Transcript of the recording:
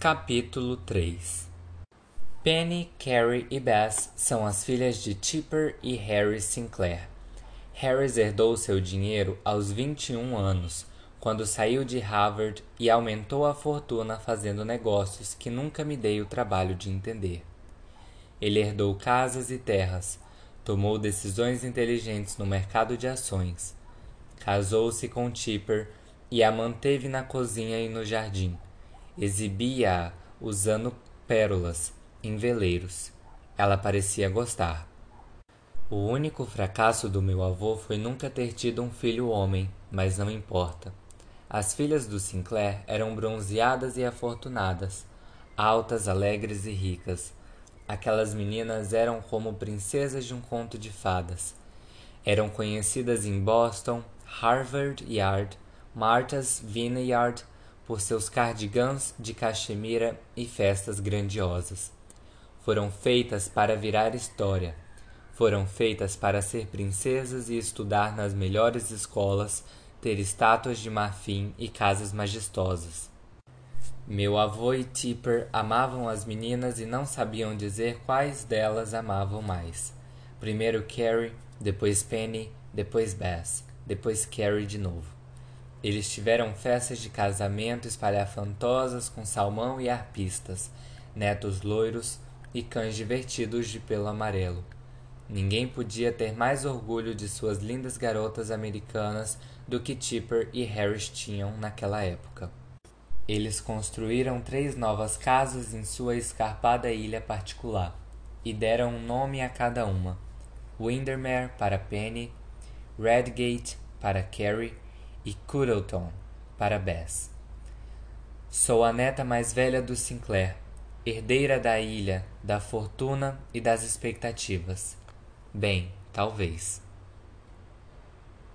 Capítulo 3 Penny, Carrie e Bess são as filhas de Chipper e Harry Sinclair. Harry herdou seu dinheiro aos 21 anos, quando saiu de Harvard e aumentou a fortuna fazendo negócios que nunca me dei o trabalho de entender. Ele herdou casas e terras, tomou decisões inteligentes no mercado de ações, casou-se com Chipper e a manteve na cozinha e no jardim Exibia-a usando pérolas em veleiros. Ela parecia gostar. O único fracasso do meu avô foi nunca ter tido um filho homem, mas não importa. As filhas do Sinclair eram bronzeadas e afortunadas, altas, alegres e ricas. Aquelas meninas eram como princesas de um conto de fadas. Eram conhecidas em Boston, Harvard Yard, Martha's Vineyard por seus cardigans de cachemira e festas grandiosas. Foram feitas para virar história. Foram feitas para ser princesas e estudar nas melhores escolas, ter estátuas de marfim e casas majestosas. Meu avô e Tipper amavam as meninas e não sabiam dizer quais delas amavam mais. Primeiro Carrie, depois Penny, depois Bess, depois Carrie de novo. Eles tiveram festas de casamento espalhafantosas com salmão e arpistas, netos loiros e cães divertidos de pelo amarelo. Ninguém podia ter mais orgulho de suas lindas garotas americanas do que Tipper e Harris tinham naquela época. Eles construíram três novas casas em sua escarpada ilha particular e deram um nome a cada uma: Windermere para Penny, Redgate para Carrie e Cuddleton para Bess. Sou a neta mais velha do Sinclair, herdeira da ilha, da fortuna e das expectativas. Bem, talvez.